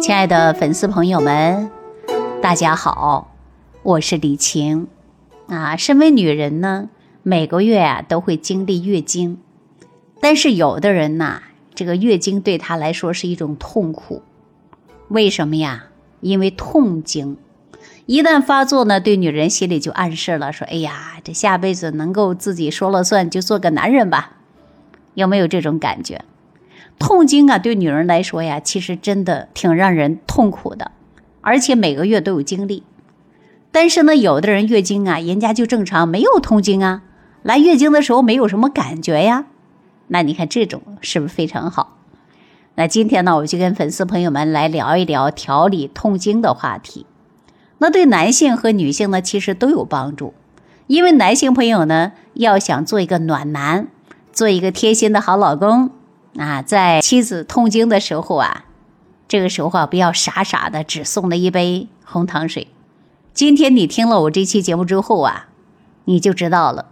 亲爱的粉丝朋友们，大家好，我是李晴。啊，身为女人呢，每个月啊都会经历月经，但是有的人呐，这个月经对她来说是一种痛苦。为什么呀？因为痛经一旦发作呢，对女人心里就暗示了说：“哎呀，这下辈子能够自己说了算，就做个男人吧。”有没有这种感觉？痛经啊，对女人来说呀，其实真的挺让人痛苦的，而且每个月都有经历。但是呢，有的人月经啊，人家就正常，没有痛经啊，来月经的时候没有什么感觉呀。那你看这种是不是非常好？那今天呢，我就跟粉丝朋友们来聊一聊调理痛经的话题。那对男性和女性呢，其实都有帮助，因为男性朋友呢，要想做一个暖男，做一个贴心的好老公。啊，在妻子痛经的时候啊，这个时候啊，不要傻傻的只送了一杯红糖水。今天你听了我这期节目之后啊，你就知道了，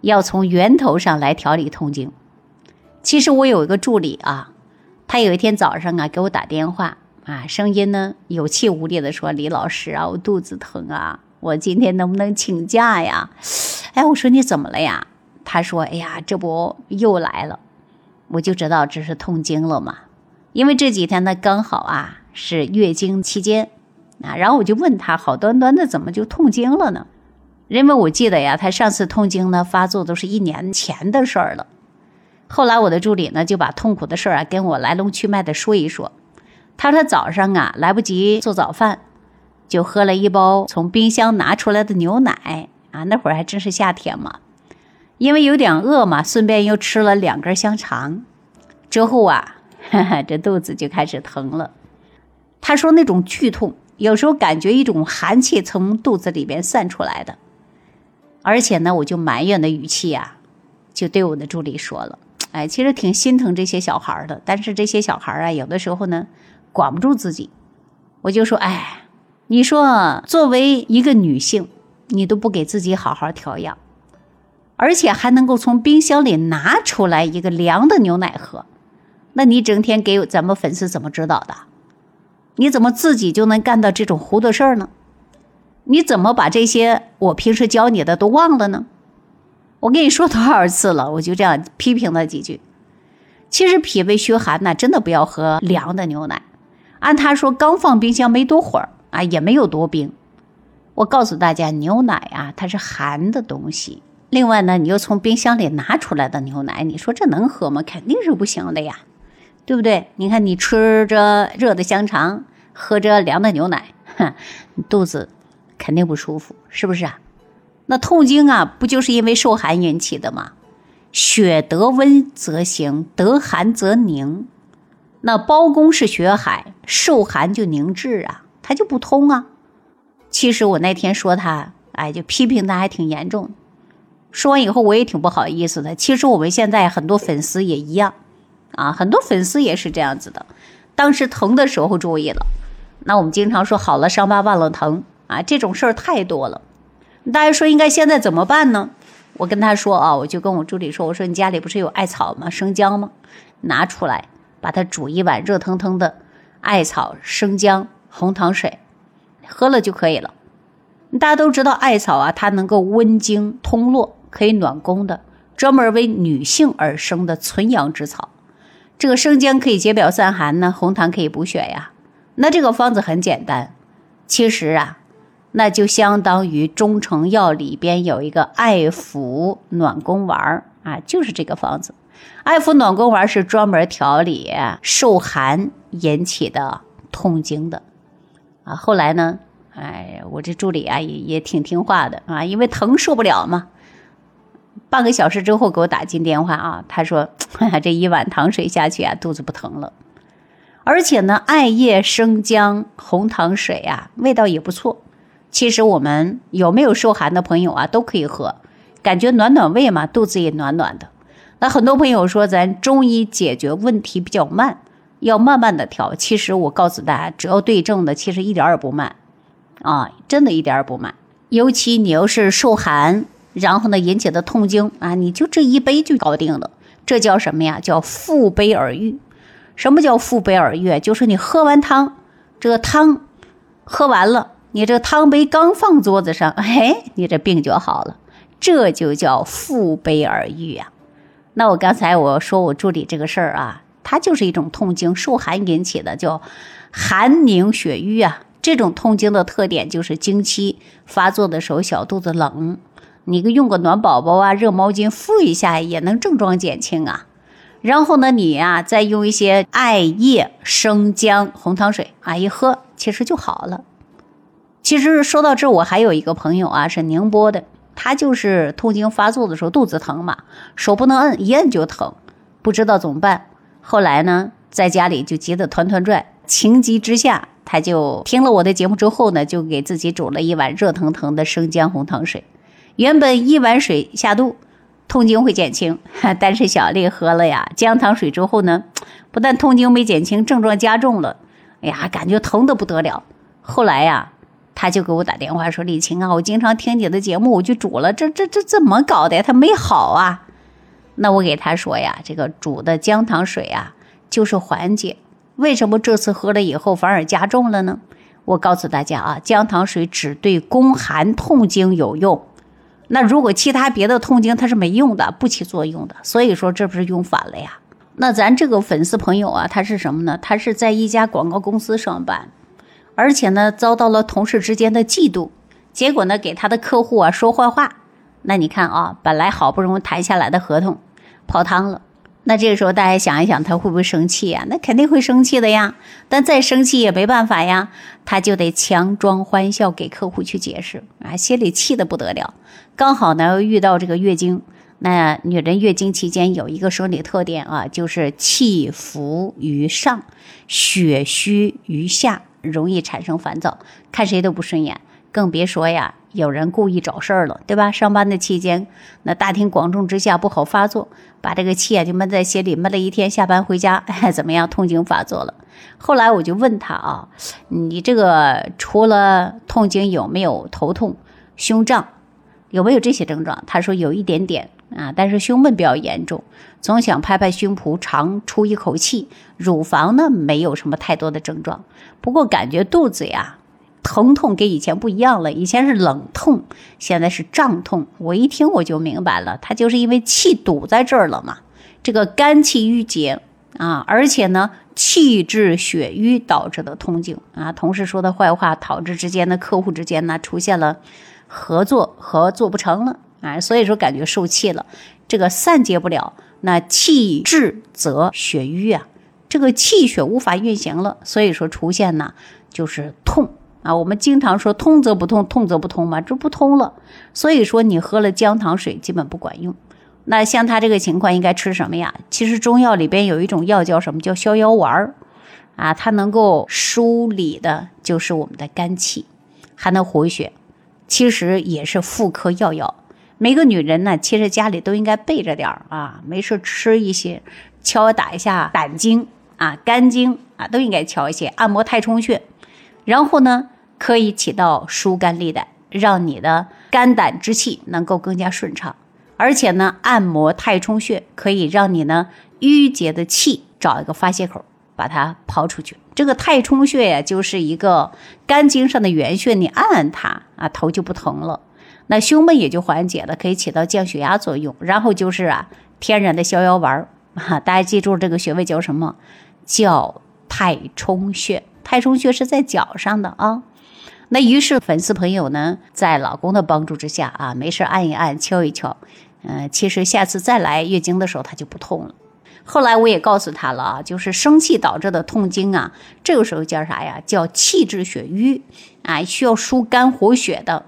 要从源头上来调理痛经。其实我有一个助理啊，他有一天早上啊给我打电话啊，声音呢有气无力的说：“李老师啊，我肚子疼啊，我今天能不能请假呀？”哎，我说你怎么了呀？他说：“哎呀，这不又来了。”我就知道这是痛经了嘛，因为这几天呢刚好啊是月经期间啊，然后我就问他，好端端的怎么就痛经了呢？因为我记得呀，他上次痛经呢发作都是一年前的事儿了。后来我的助理呢就把痛苦的事儿啊跟我来龙去脉的说一说。他说早上啊来不及做早饭，就喝了一包从冰箱拿出来的牛奶啊，那会儿还真是夏天嘛。因为有点饿嘛，顺便又吃了两根香肠，之后啊，哈哈，这肚子就开始疼了。他说那种剧痛，有时候感觉一种寒气从肚子里边散出来的，而且呢，我就埋怨的语气呀，就对我的助理说了：“哎，其实挺心疼这些小孩的，但是这些小孩啊，有的时候呢，管不住自己。”我就说：“哎，你说作为一个女性，你都不给自己好好调养。”而且还能够从冰箱里拿出来一个凉的牛奶喝，那你整天给咱们粉丝怎么指导的？你怎么自己就能干到这种糊涂事儿呢？你怎么把这些我平时教你的都忘了呢？我跟你说多少次了，我就这样批评了几句。其实脾胃虚寒呢，真的不要喝凉的牛奶。按他说，刚放冰箱没多会儿啊，也没有多冰。我告诉大家，牛奶啊，它是寒的东西。另外呢，你又从冰箱里拿出来的牛奶，你说这能喝吗？肯定是不行的呀，对不对？你看你吃着热的香肠，喝着凉的牛奶，哼，肚子肯定不舒服，是不是啊？那痛经啊，不就是因为受寒引起的吗？血得温则行，得寒则凝。那包公是血海，受寒就凝滞啊，他就不通啊。其实我那天说他，哎，就批评他还挺严重。说完以后，我也挺不好意思的。其实我们现在很多粉丝也一样，啊，很多粉丝也是这样子的。当时疼的时候注意了，那我们经常说好了伤疤忘了疼啊，这种事儿太多了。大家说应该现在怎么办呢？我跟他说啊，我就跟我助理说，我说你家里不是有艾草吗？生姜吗？拿出来，把它煮一碗热腾腾的艾草生姜红糖水，喝了就可以了。大家都知道艾草啊，它能够温经通络。可以暖宫的，专门为女性而生的纯阳之草。这个生姜可以解表散寒呢，红糖可以补血呀。那这个方子很简单，其实啊，那就相当于中成药里边有一个艾服暖宫丸啊，就是这个方子。艾服暖宫丸是专门调理受寒引起的痛经的啊。后来呢，哎，我这助理啊也也挺听话的啊，因为疼受不了嘛。半个小时之后给我打进电话啊，他说：“ 这一碗糖水下去啊，肚子不疼了，而且呢，艾叶生姜红糖水啊，味道也不错。其实我们有没有受寒的朋友啊，都可以喝，感觉暖暖胃嘛，肚子也暖暖的。那很多朋友说咱中医解决问题比较慢，要慢慢的调。其实我告诉大家，只要对症的，其实一点也不慢啊，真的一点也不慢。尤其你要是受寒。”然后呢，引起的痛经啊，你就这一杯就搞定了。这叫什么呀？叫腹背而愈。什么叫腹背而愈？就是你喝完汤，这个汤喝完了，你这汤杯刚放桌子上，哎，你这病就好了。这就叫腹背而愈啊。那我刚才我说我助理这个事儿啊，它就是一种痛经，受寒引起的，叫寒凝血瘀啊。这种痛经的特点就是经期发作的时候小肚子冷，你用个暖宝宝啊、热毛巾敷一下也能症状减轻啊。然后呢，你呀再用一些艾叶、生姜、红糖水啊一喝，其实就好了。其实说到这，我还有一个朋友啊，是宁波的。他就是痛经发作的时候肚子疼嘛，手不能摁，一摁就疼，不知道怎么办。后来呢，在家里就急得团团转，情急之下，他就听了我的节目之后呢，就给自己煮了一碗热腾腾的生姜红糖水。原本一碗水下肚，痛经会减轻，但是小丽喝了呀姜糖水之后呢，不但痛经没减轻，症状加重了，哎呀，感觉疼得不得了。后来呀。他就给我打电话说：“李晴啊，我经常听你的节目，我就煮了，这这这怎么搞的呀？他没好啊。”那我给他说呀：“这个煮的姜糖水啊，就是缓解。为什么这次喝了以后反而加重了呢？我告诉大家啊，姜糖水只对宫寒痛经有用，那如果其他别的痛经它是没用的，不起作用的。所以说这不是用反了呀？那咱这个粉丝朋友啊，他是什么呢？他是在一家广告公司上班。”而且呢，遭到了同事之间的嫉妒，结果呢，给他的客户啊说坏话。那你看啊，本来好不容易谈下来的合同泡汤了。那这个时候大家想一想，他会不会生气呀？那肯定会生气的呀。但再生气也没办法呀，他就得强装欢笑给客户去解释啊，心里气得不得了。刚好呢遇到这个月经，那女人月经期间有一个生理特点啊，就是气浮于上，血虚于下。容易产生烦躁，看谁都不顺眼，更别说呀，有人故意找事儿了，对吧？上班的期间，那大庭广众之下不好发作，把这个气啊就闷在心里，闷了一天，下班回家，怎么样？痛经发作了。后来我就问他啊，你这个除了痛经有没有头痛、胸胀，有没有这些症状？他说有一点点。啊，但是胸闷比较严重，总想拍拍胸脯，长出一口气。乳房呢，没有什么太多的症状，不过感觉肚子呀疼痛跟以前不一样了。以前是冷痛，现在是胀痛。我一听我就明白了，他就是因为气堵在这儿了嘛。这个肝气郁结啊，而且呢气滞血瘀导致的痛经啊。同事说的坏话，导致之间的客户之间呢出现了合作合作不成了。啊，所以说感觉受气了，这个散结不了，那气滞则血瘀啊，这个气血无法运行了，所以说出现呢就是痛啊。我们经常说通则不痛，痛则不通嘛，这不通了。所以说你喝了姜糖水基本不管用。那像他这个情况应该吃什么呀？其实中药里边有一种药叫什么叫逍遥丸儿啊，它能够梳理的就是我们的肝气，还能活血，其实也是妇科药药。每个女人呢，其实家里都应该备着点儿啊，没事吃一些，敲打一下胆经啊、肝经啊，都应该敲一些，按摩太冲穴，然后呢，可以起到疏肝利胆，让你的肝胆之气能够更加顺畅。而且呢，按摩太冲穴可以让你呢淤结的气找一个发泄口，把它抛出去。这个太冲穴呀，就是一个肝经上的原穴，你按按它啊，头就不疼了。那胸闷也就缓解了，可以起到降血压作用。然后就是啊，天然的逍遥丸儿啊，大家记住这个穴位叫什么？叫太冲穴。太冲穴是在脚上的啊。那于是粉丝朋友呢，在老公的帮助之下啊，没事按一按，敲一敲，嗯，其实下次再来月经的时候，它就不痛了。后来我也告诉他了啊，就是生气导致的痛经啊，这个时候叫啥呀？叫气滞血瘀啊，需要疏肝活血的。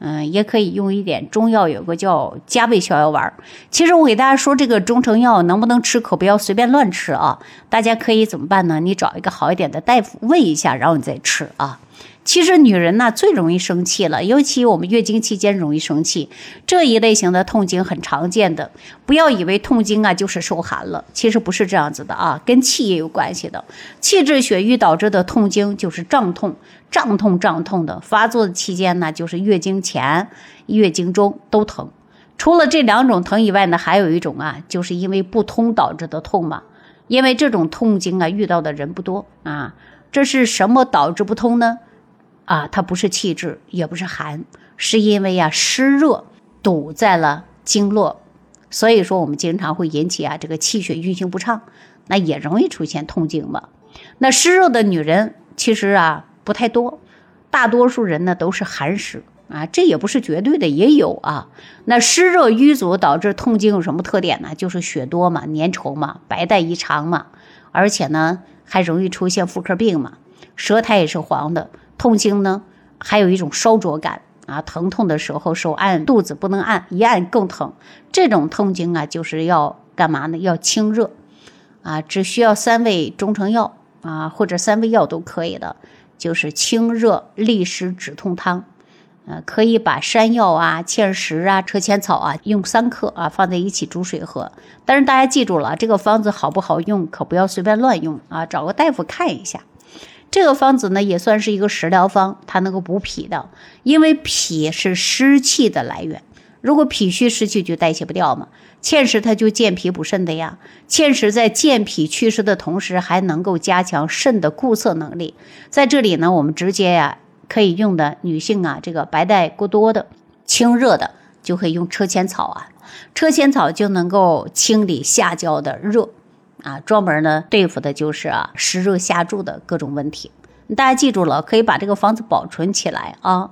嗯，也可以用一点中药，有个叫加味逍遥丸。其实我给大家说，这个中成药能不能吃，可不要随便乱吃啊。大家可以怎么办呢？你找一个好一点的大夫问一下，然后你再吃啊。其实女人呢最容易生气了，尤其我们月经期间容易生气，这一类型的痛经很常见的。不要以为痛经啊就是受寒了，其实不是这样子的啊，跟气也有关系的。气滞血瘀导致的痛经就是胀痛、胀痛、胀痛的。发作的期间呢，就是月经前、月经中都疼。除了这两种疼以外呢，还有一种啊，就是因为不通导致的痛嘛。因为这种痛经啊遇到的人不多啊。这是什么导致不通呢？啊，它不是气滞，也不是寒，是因为呀湿热堵在了经络，所以说我们经常会引起啊这个气血运行不畅，那也容易出现痛经嘛。那湿热的女人其实啊不太多，大多数人呢都是寒湿啊，这也不是绝对的，也有啊。那湿热瘀阻导致痛经有什么特点呢？就是血多嘛，粘稠嘛，白带异常嘛，而且呢还容易出现妇科病嘛，舌苔也是黄的。痛经呢，还有一种烧灼感啊，疼痛的时候手按肚子不能按，一按更疼。这种痛经啊，就是要干嘛呢？要清热啊，只需要三味中成药啊，或者三味药都可以的，就是清热利湿止痛汤。呃，可以把山药啊、芡实啊、车前草啊用三克啊放在一起煮水喝。但是大家记住了，这个方子好不好用，可不要随便乱用啊，找个大夫看一下。这个方子呢，也算是一个食疗方，它能够补脾的，因为脾是湿气的来源。如果脾虚湿气就代谢不掉嘛，芡实它就健脾补肾的呀。芡实在健脾祛湿的同时，还能够加强肾的固涩能力。在这里呢，我们直接呀可以用的女性啊，这个白带过多的、清热的，就可以用车前草啊，车前草就能够清理下焦的热。啊，专门呢对付的就是啊湿热下注的各种问题。大家记住了，可以把这个方子保存起来啊。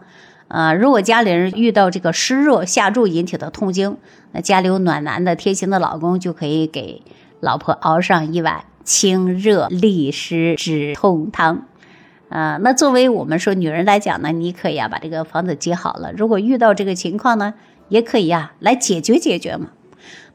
呃，如果家里人遇到这个湿热下注引起的痛经，那家里有暖男的贴心的老公就可以给老婆熬上一碗清热利湿止痛汤。啊，那作为我们说女人来讲呢，你可以啊把这个房子接好了。如果遇到这个情况呢，也可以啊来解决解决嘛。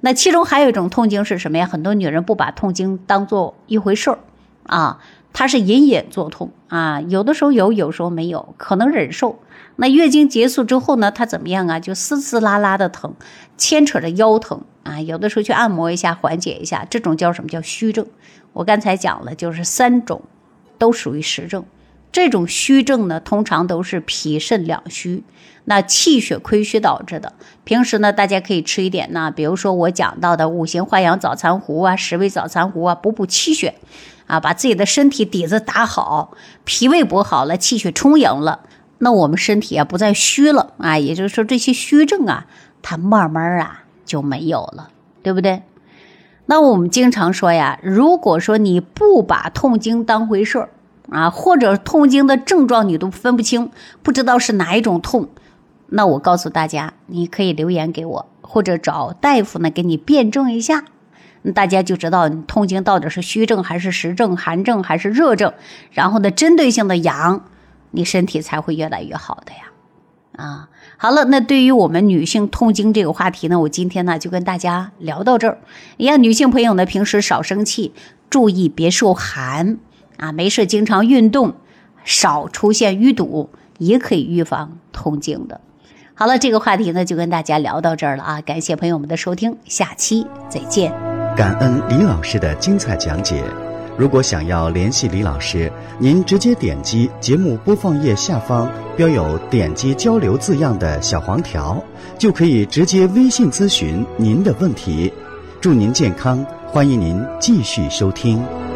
那其中还有一种痛经是什么呀？很多女人不把痛经当做一回事儿啊，它是隐隐作痛啊，有的时候有，有时候没有，可能忍受。那月经结束之后呢，它怎么样啊？就丝丝拉拉的疼，牵扯着腰疼啊，有的时候去按摩一下，缓解一下，这种叫什么叫虚症？我刚才讲了，就是三种都属于实症。这种虚症呢，通常都是脾肾两虚，那气血亏虚导致的。平时呢，大家可以吃一点呢，比如说我讲到的五行化养早餐糊啊，十味早餐糊啊，补补气血，啊，把自己的身体底子打好，脾胃补好了，气血充盈了，那我们身体啊不再虚了啊，也就是说这些虚症啊，它慢慢啊就没有了，对不对？那我们经常说呀，如果说你不把痛经当回事儿。啊，或者痛经的症状你都分不清，不知道是哪一种痛，那我告诉大家，你可以留言给我，或者找大夫呢给你辩证一下，大家就知道你痛经到底是虚症还是实症，寒症还是热症，然后呢针对性的养，你身体才会越来越好的呀。啊，好了，那对于我们女性痛经这个话题呢，我今天呢就跟大家聊到这儿。让女性朋友呢平时少生气，注意别受寒。啊，没事，经常运动，少出现淤堵，也可以预防痛经的。好了，这个话题呢就跟大家聊到这儿了啊！感谢朋友们的收听，下期再见。感恩李老师的精彩讲解。如果想要联系李老师，您直接点击节目播放页下方标有“点击交流”字样的小黄条，就可以直接微信咨询您的问题。祝您健康，欢迎您继续收听。